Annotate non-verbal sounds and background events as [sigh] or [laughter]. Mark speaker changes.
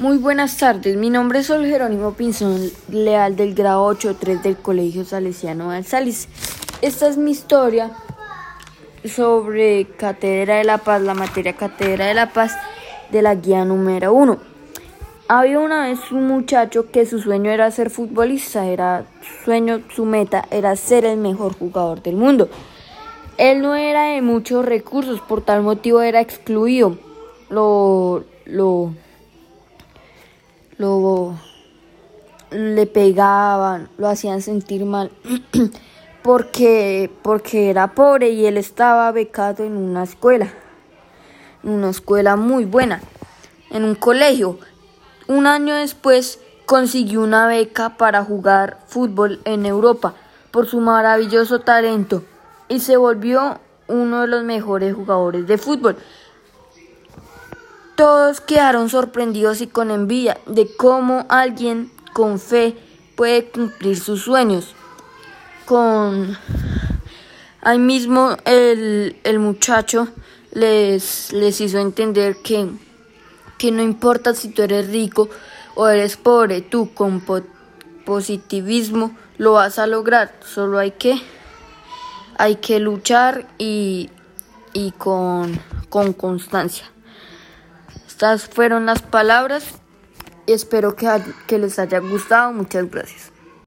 Speaker 1: Muy buenas tardes, mi nombre es Sol Jerónimo Pinzón Leal del grado 8.3 del Colegio Salesiano de Salis. Esta es mi historia sobre Cátedra de la Paz, la materia Cátedra de la Paz de la guía número 1. Había una vez un muchacho que su sueño era ser futbolista, era su sueño, su meta era ser el mejor jugador del mundo. Él no era de muchos recursos, por tal motivo era excluido. Lo, lo lo le pegaban, lo hacían sentir mal [clears throat] porque porque era pobre y él estaba becado en una escuela, en una escuela muy buena, en un colegio. Un año después consiguió una beca para jugar fútbol en Europa por su maravilloso talento y se volvió uno de los mejores jugadores de fútbol. Todos quedaron sorprendidos y con envidia de cómo alguien con fe puede cumplir sus sueños. Con ahí mismo el, muchacho les, les hizo entender que, que no importa si tú eres rico o eres pobre, tú con positivismo lo vas a lograr. Solo hay que, hay que luchar y, y con, con constancia. Estas fueron las palabras espero que, que les haya gustado. Muchas gracias.